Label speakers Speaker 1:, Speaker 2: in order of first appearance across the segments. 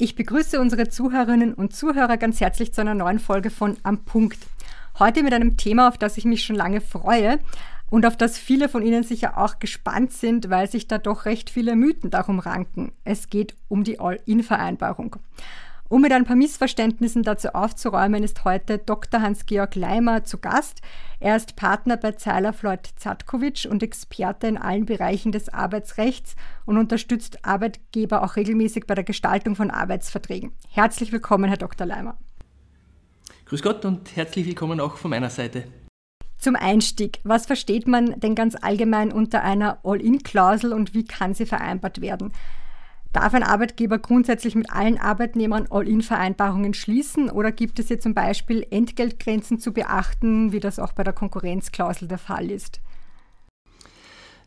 Speaker 1: Ich begrüße unsere Zuhörerinnen und Zuhörer ganz herzlich zu einer neuen Folge von Am Punkt. Heute mit einem Thema, auf das ich mich schon lange freue und auf das viele von Ihnen sicher auch gespannt sind, weil sich da doch recht viele Mythen darum ranken. Es geht um die All-In-Vereinbarung. Um mit ein paar Missverständnissen dazu aufzuräumen, ist heute Dr. Hans-Georg Leimer zu Gast. Er ist Partner bei Zeiler Floyd Zatkovic und Experte in allen Bereichen des Arbeitsrechts und unterstützt Arbeitgeber auch regelmäßig bei der Gestaltung von Arbeitsverträgen. Herzlich willkommen, Herr Dr. Leimer.
Speaker 2: Grüß Gott und herzlich willkommen auch von meiner Seite.
Speaker 1: Zum Einstieg, was versteht man denn ganz allgemein unter einer All-In-Klausel und wie kann sie vereinbart werden? Darf ein Arbeitgeber grundsätzlich mit allen Arbeitnehmern All-In-Vereinbarungen schließen oder gibt es hier zum Beispiel Entgeltgrenzen zu beachten, wie das auch bei der Konkurrenzklausel der Fall ist?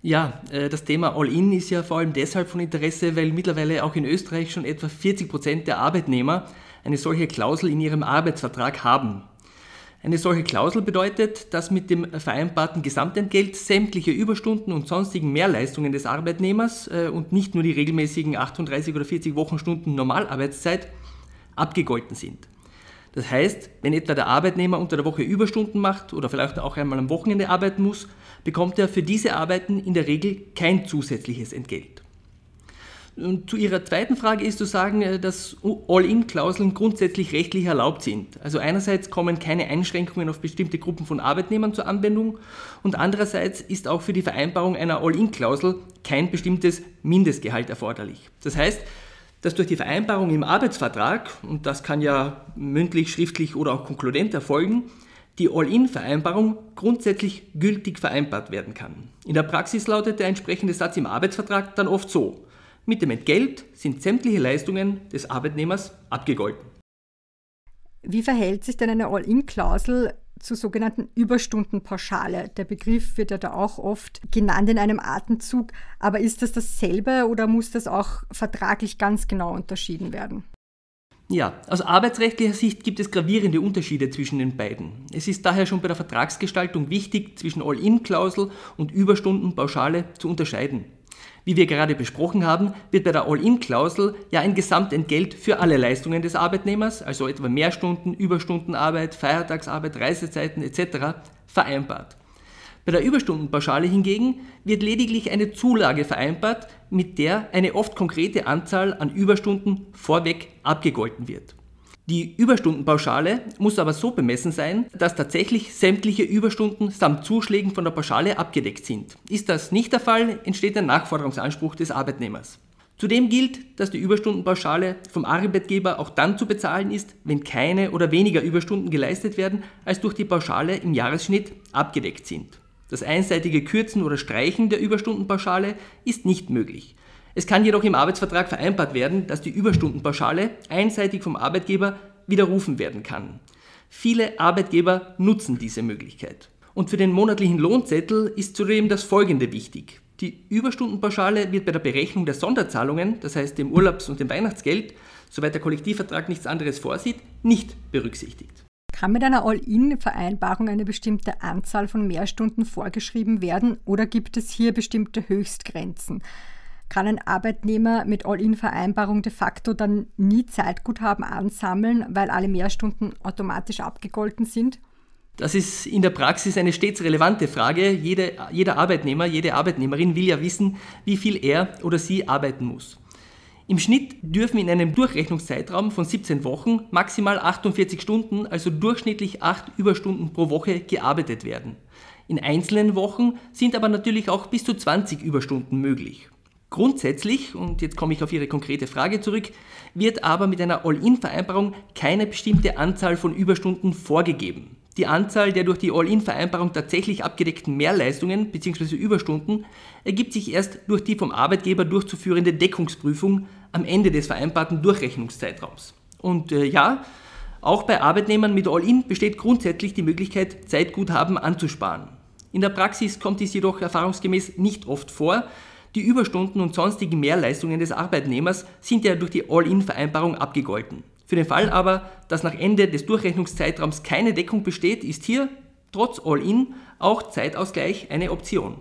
Speaker 2: Ja, äh, das Thema All-In ist ja vor allem deshalb von Interesse, weil mittlerweile auch in Österreich schon etwa 40 Prozent der Arbeitnehmer eine solche Klausel in ihrem Arbeitsvertrag haben. Eine solche Klausel bedeutet, dass mit dem vereinbarten Gesamtentgelt sämtliche Überstunden und sonstigen Mehrleistungen des Arbeitnehmers äh, und nicht nur die regelmäßigen 38 oder 40 Wochenstunden Normalarbeitszeit abgegolten sind. Das heißt, wenn etwa der Arbeitnehmer unter der Woche Überstunden macht oder vielleicht auch einmal am Wochenende arbeiten muss, bekommt er für diese Arbeiten in der Regel kein zusätzliches Entgelt. Und zu Ihrer zweiten Frage ist zu sagen, äh, dass All-In-Klauseln grundsätzlich rechtlich erlaubt sind. Also einerseits kommen keine Einschränkungen auf bestimmte Gruppen von Arbeitnehmern zur Anwendung und andererseits ist auch für die Vereinbarung einer All-In-Klausel kein bestimmtes Mindestgehalt erforderlich. Das heißt, dass durch die Vereinbarung im Arbeitsvertrag, und das kann ja mündlich, schriftlich oder auch konkludent erfolgen, die All-In-Vereinbarung grundsätzlich gültig vereinbart werden kann. In der Praxis lautet der entsprechende Satz im Arbeitsvertrag dann oft so. Mit dem Entgelt sind sämtliche Leistungen des Arbeitnehmers abgegolten.
Speaker 1: Wie verhält sich denn eine All-In-Klausel zur sogenannten Überstundenpauschale? Der Begriff wird ja da auch oft genannt in einem Atemzug, aber ist das dasselbe oder muss das auch vertraglich ganz genau unterschieden werden?
Speaker 2: Ja, aus arbeitsrechtlicher Sicht gibt es gravierende Unterschiede zwischen den beiden. Es ist daher schon bei der Vertragsgestaltung wichtig, zwischen All-In-Klausel und Überstundenpauschale zu unterscheiden. Wie wir gerade besprochen haben, wird bei der All-In-Klausel ja ein Gesamtentgelt für alle Leistungen des Arbeitnehmers, also etwa Mehrstunden, Überstundenarbeit, Feiertagsarbeit, Reisezeiten etc., vereinbart. Bei der Überstundenpauschale hingegen wird lediglich eine Zulage vereinbart, mit der eine oft konkrete Anzahl an Überstunden vorweg abgegolten wird. Die Überstundenpauschale muss aber so bemessen sein, dass tatsächlich sämtliche Überstunden samt Zuschlägen von der Pauschale abgedeckt sind. Ist das nicht der Fall, entsteht ein Nachforderungsanspruch des Arbeitnehmers. Zudem gilt, dass die Überstundenpauschale vom Arbeitgeber auch dann zu bezahlen ist, wenn keine oder weniger Überstunden geleistet werden, als durch die Pauschale im Jahresschnitt abgedeckt sind. Das einseitige Kürzen oder Streichen der Überstundenpauschale ist nicht möglich. Es kann jedoch im Arbeitsvertrag vereinbart werden, dass die Überstundenpauschale einseitig vom Arbeitgeber widerrufen werden kann. Viele Arbeitgeber nutzen diese Möglichkeit. Und für den monatlichen Lohnzettel ist zudem das Folgende wichtig. Die Überstundenpauschale wird bei der Berechnung der Sonderzahlungen, das heißt dem Urlaubs- und dem Weihnachtsgeld, soweit der Kollektivvertrag nichts anderes vorsieht, nicht berücksichtigt.
Speaker 1: Kann mit einer All-In-Vereinbarung eine bestimmte Anzahl von Mehrstunden vorgeschrieben werden oder gibt es hier bestimmte Höchstgrenzen? Kann ein Arbeitnehmer mit All-In-Vereinbarung de facto dann nie Zeitguthaben ansammeln, weil alle Mehrstunden automatisch abgegolten sind?
Speaker 2: Das ist in der Praxis eine stets relevante Frage. Jede, jeder Arbeitnehmer, jede Arbeitnehmerin will ja wissen, wie viel er oder sie arbeiten muss. Im Schnitt dürfen in einem Durchrechnungszeitraum von 17 Wochen maximal 48 Stunden, also durchschnittlich 8 Überstunden pro Woche gearbeitet werden. In einzelnen Wochen sind aber natürlich auch bis zu 20 Überstunden möglich. Grundsätzlich, und jetzt komme ich auf Ihre konkrete Frage zurück, wird aber mit einer All-In-Vereinbarung keine bestimmte Anzahl von Überstunden vorgegeben. Die Anzahl der durch die All-In-Vereinbarung tatsächlich abgedeckten Mehrleistungen bzw. Überstunden ergibt sich erst durch die vom Arbeitgeber durchzuführende Deckungsprüfung am Ende des vereinbarten Durchrechnungszeitraums. Und äh, ja, auch bei Arbeitnehmern mit All-In besteht grundsätzlich die Möglichkeit, Zeitguthaben anzusparen. In der Praxis kommt dies jedoch erfahrungsgemäß nicht oft vor, die Überstunden und sonstigen Mehrleistungen des Arbeitnehmers sind ja durch die All-In-Vereinbarung abgegolten. Für den Fall aber, dass nach Ende des Durchrechnungszeitraums keine Deckung besteht, ist hier trotz All-In auch Zeitausgleich eine Option.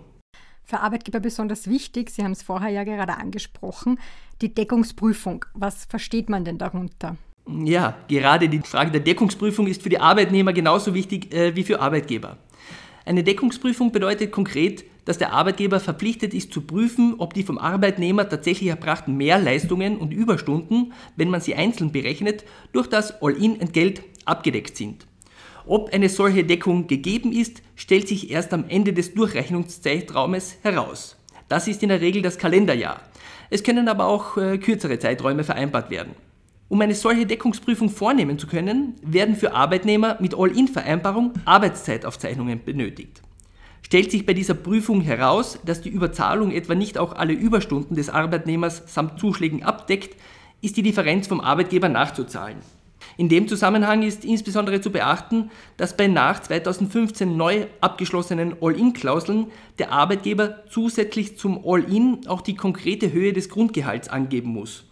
Speaker 1: für Arbeitgeber besonders wichtig, Sie haben es vorher ja gerade angesprochen, die Deckungsprüfung. Was versteht man denn darunter?
Speaker 2: Ja, gerade die Frage der Deckungsprüfung ist für die Arbeitnehmer genauso wichtig äh, wie für Arbeitgeber. Eine Deckungsprüfung bedeutet konkret, dass der Arbeitgeber verpflichtet ist zu prüfen, ob die vom Arbeitnehmer tatsächlich erbrachten Mehrleistungen und Überstunden, wenn man sie einzeln berechnet, durch das All-in-Entgelt abgedeckt sind. Ob eine solche Deckung gegeben ist, stellt sich erst am Ende des Durchrechnungszeitraumes heraus. Das ist in der Regel das Kalenderjahr. Es können aber auch äh, kürzere Zeiträume vereinbart werden. Um eine solche Deckungsprüfung vornehmen zu können, werden für Arbeitnehmer mit All-in-Vereinbarung Arbeitszeitaufzeichnungen benötigt. Stellt sich bei dieser Prüfung heraus, dass die Überzahlung etwa nicht auch alle Überstunden des Arbeitnehmers samt Zuschlägen abdeckt, ist die Differenz vom Arbeitgeber nachzuzahlen. In dem Zusammenhang ist insbesondere zu beachten, dass bei nach 2015 neu abgeschlossenen All-In-Klauseln der Arbeitgeber zusätzlich zum All-In auch die konkrete Höhe des Grundgehalts angeben muss.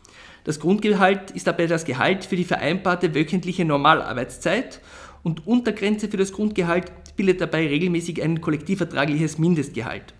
Speaker 2: Das Grundgehalt ist dabei das Gehalt für die vereinbarte wöchentliche Normalarbeitszeit und Untergrenze für das Grundgehalt bildet dabei regelmäßig ein kollektivvertragliches Mindestgehalt.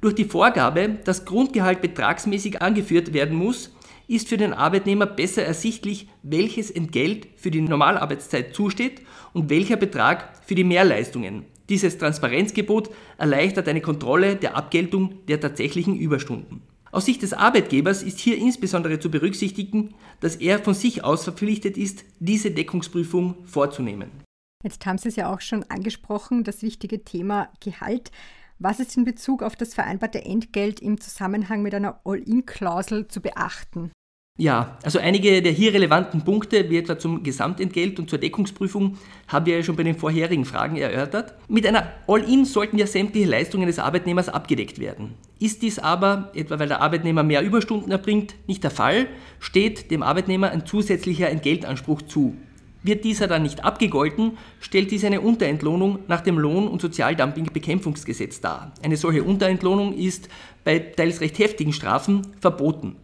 Speaker 2: Durch die Vorgabe, dass Grundgehalt betragsmäßig angeführt werden muss, ist für den Arbeitnehmer besser ersichtlich, welches Entgelt für die Normalarbeitszeit zusteht und welcher Betrag für die Mehrleistungen. Dieses Transparenzgebot erleichtert eine Kontrolle der Abgeltung der tatsächlichen Überstunden. Aus Sicht des Arbeitgebers ist hier insbesondere zu berücksichtigen, dass er von sich aus verpflichtet ist, diese Deckungsprüfung vorzunehmen.
Speaker 1: Jetzt haben Sie es ja auch schon angesprochen, das wichtige Thema Gehalt. Was ist in Bezug auf das vereinbarte Entgelt im Zusammenhang mit einer All-In-Klausel zu beachten?
Speaker 2: Ja, also einige der hier relevanten Punkte, wie etwa zum Gesamtentgelt und zur Deckungsprüfung, haben wir ja schon bei den vorherigen Fragen erörtert. Mit einer All-In sollten ja sämtliche Leistungen des Arbeitnehmers abgedeckt werden. Ist dies aber, etwa weil der Arbeitnehmer mehr Überstunden erbringt, nicht der Fall, steht dem Arbeitnehmer ein zusätzlicher Entgeltanspruch zu. Wird dieser dann nicht abgegolten, stellt dies eine Unterentlohnung nach dem Lohn- und Sozialdumping-Bekämpfungsgesetz dar. Eine solche Unterentlohnung ist bei teils recht heftigen Strafen verboten.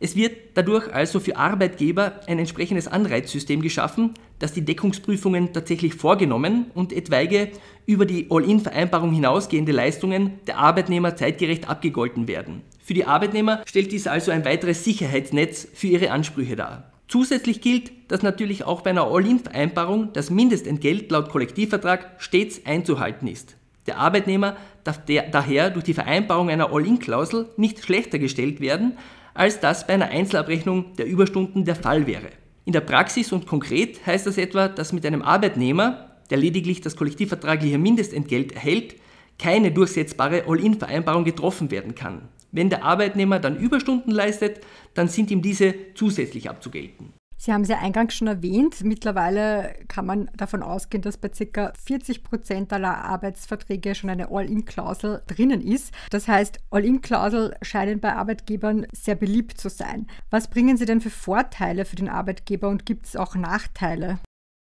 Speaker 2: Es wird dadurch also für Arbeitgeber ein entsprechendes Anreizsystem geschaffen, dass die Deckungsprüfungen tatsächlich vorgenommen und etwaige über die All-in-Vereinbarung hinausgehende Leistungen der Arbeitnehmer zeitgerecht abgegolten werden. Für die Arbeitnehmer stellt dies also ein weiteres Sicherheitsnetz für ihre Ansprüche dar. Zusätzlich gilt, dass natürlich auch bei einer All-in-Vereinbarung das Mindestentgelt laut Kollektivvertrag stets einzuhalten ist. Der Arbeitnehmer darf daher durch die Vereinbarung einer All-in-Klausel nicht schlechter gestellt werden, als das bei einer Einzelabrechnung der Überstunden der Fall wäre. In der Praxis und konkret heißt das etwa, dass mit einem Arbeitnehmer, der lediglich das kollektivvertragliche Mindestentgelt erhält, keine durchsetzbare All-in-Vereinbarung getroffen werden kann. Wenn der Arbeitnehmer dann Überstunden leistet, dann sind ihm diese zusätzlich abzugelten.
Speaker 1: Sie haben es ja eingangs schon erwähnt. Mittlerweile kann man davon ausgehen, dass bei ca. 40 Prozent aller Arbeitsverträge schon eine All-In-Klausel drinnen ist. Das heißt, All-In-Klausel scheinen bei Arbeitgebern sehr beliebt zu sein. Was bringen sie denn für Vorteile für den Arbeitgeber und gibt es auch Nachteile?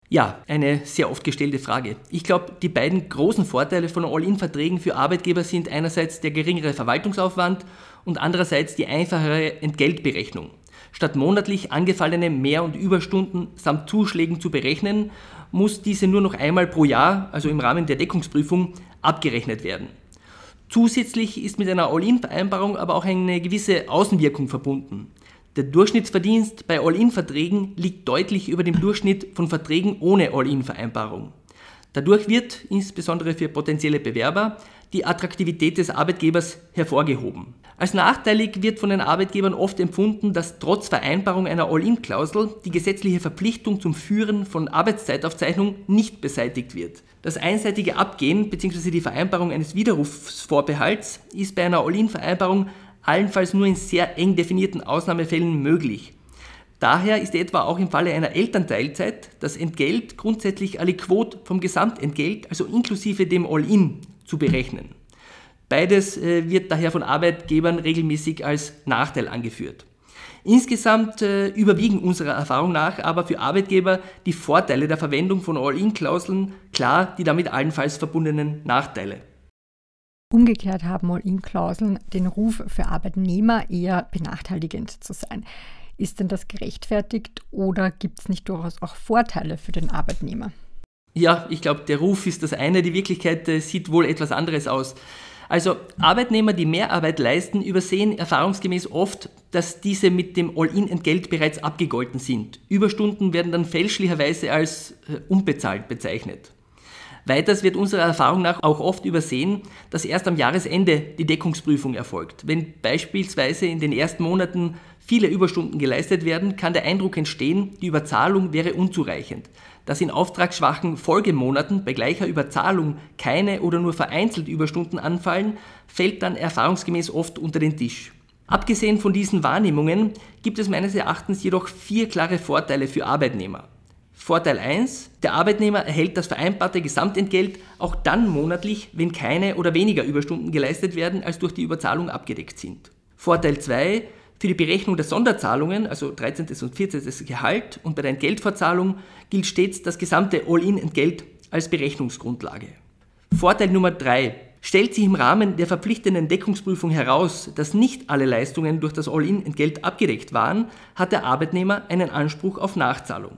Speaker 2: Ja, eine sehr oft gestellte Frage. Ich glaube, die beiden großen Vorteile von All-In-Verträgen für Arbeitgeber sind einerseits der geringere Verwaltungsaufwand und andererseits die einfachere Entgeltberechnung. Statt monatlich angefallene Mehr- und Überstunden samt Zuschlägen zu berechnen, muss diese nur noch einmal pro Jahr, also im Rahmen der Deckungsprüfung, abgerechnet werden. Zusätzlich ist mit einer All-In-Vereinbarung aber auch eine gewisse Außenwirkung verbunden. Der Durchschnittsverdienst bei All-In-Verträgen liegt deutlich über dem Durchschnitt von Verträgen ohne All-In-Vereinbarung. Dadurch wird, insbesondere für potenzielle Bewerber, die Attraktivität des Arbeitgebers hervorgehoben. Als nachteilig wird von den Arbeitgebern oft empfunden, dass trotz Vereinbarung einer All-In-Klausel die gesetzliche Verpflichtung zum Führen von Arbeitszeitaufzeichnung nicht beseitigt wird. Das einseitige Abgehen bzw. die Vereinbarung eines Widerrufsvorbehalts ist bei einer All-In-Vereinbarung allenfalls nur in sehr eng definierten Ausnahmefällen möglich. Daher ist etwa auch im Falle einer Elternteilzeit das Entgelt grundsätzlich aliquot vom Gesamtentgelt, also inklusive dem All-In, zu berechnen. Beides äh, wird daher von Arbeitgebern regelmäßig als Nachteil angeführt. Insgesamt äh, überwiegen unserer Erfahrung nach aber für Arbeitgeber die Vorteile der Verwendung von All-In-Klauseln klar die damit allenfalls verbundenen Nachteile.
Speaker 1: Umgekehrt haben All-In-Klauseln den Ruf für Arbeitnehmer eher benachteiligend zu sein. Ist denn das gerechtfertigt oder gibt es nicht durchaus auch Vorteile für den Arbeitnehmer?
Speaker 2: Ja, ich glaube, der Ruf ist das eine, die Wirklichkeit äh, sieht wohl etwas anderes aus. Also Arbeitnehmer, die Mehrarbeit leisten, übersehen erfahrungsgemäß oft, dass diese mit dem All-in-Entgelt bereits abgegolten sind. Überstunden werden dann fälschlicherweise als äh, unbezahlt bezeichnet. Weiters wird unserer Erfahrung nach auch oft übersehen, dass erst am Jahresende die Deckungsprüfung erfolgt. Wenn beispielsweise in den ersten Monaten viele Überstunden geleistet werden, kann der Eindruck entstehen, die Überzahlung wäre unzureichend. Dass in auftragsschwachen Folgemonaten bei gleicher Überzahlung keine oder nur vereinzelt Überstunden anfallen, fällt dann erfahrungsgemäß oft unter den Tisch. Abgesehen von diesen Wahrnehmungen gibt es meines Erachtens jedoch vier klare Vorteile für Arbeitnehmer. Vorteil 1. Der Arbeitnehmer erhält das vereinbarte Gesamtentgelt auch dann monatlich, wenn keine oder weniger Überstunden geleistet werden, als durch die Überzahlung abgedeckt sind. Vorteil 2. Für die Berechnung der Sonderzahlungen, also 13. und 14. Gehalt und bei der Entgeltvorzahlung gilt stets das gesamte All-in-Entgelt als Berechnungsgrundlage. Vorteil Nummer 3. Stellt sich im Rahmen der verpflichtenden Deckungsprüfung heraus, dass nicht alle Leistungen durch das All-in-Entgelt abgedeckt waren, hat der Arbeitnehmer einen Anspruch auf Nachzahlung.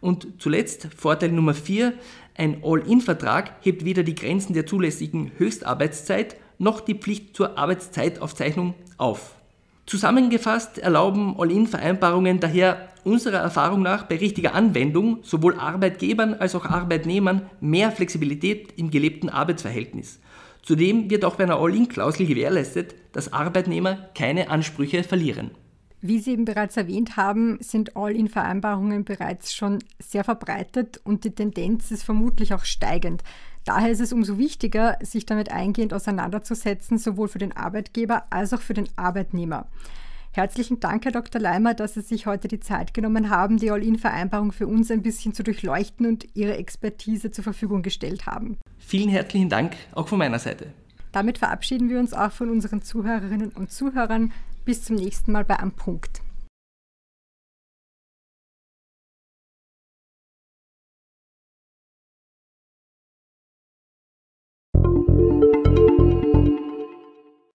Speaker 2: Und zuletzt Vorteil Nummer 4, ein All-in-Vertrag hebt weder die Grenzen der zulässigen Höchstarbeitszeit noch die Pflicht zur Arbeitszeitaufzeichnung auf. Zusammengefasst erlauben All-in-Vereinbarungen daher unserer Erfahrung nach bei richtiger Anwendung sowohl Arbeitgebern als auch Arbeitnehmern mehr Flexibilität im gelebten Arbeitsverhältnis. Zudem wird auch bei einer All-in-Klausel gewährleistet, dass Arbeitnehmer keine Ansprüche verlieren.
Speaker 1: Wie Sie eben bereits erwähnt haben, sind All-in-Vereinbarungen bereits schon sehr verbreitet und die Tendenz ist vermutlich auch steigend. Daher ist es umso wichtiger, sich damit eingehend auseinanderzusetzen, sowohl für den Arbeitgeber als auch für den Arbeitnehmer. Herzlichen Dank, Herr Dr. Leimer, dass Sie sich heute die Zeit genommen haben, die All-in-Vereinbarung für uns ein bisschen zu durchleuchten und Ihre Expertise zur Verfügung gestellt haben.
Speaker 2: Vielen herzlichen Dank, auch von meiner Seite.
Speaker 1: Damit verabschieden wir uns auch von unseren Zuhörerinnen und Zuhörern. Bis zum nächsten Mal bei Am Punkt.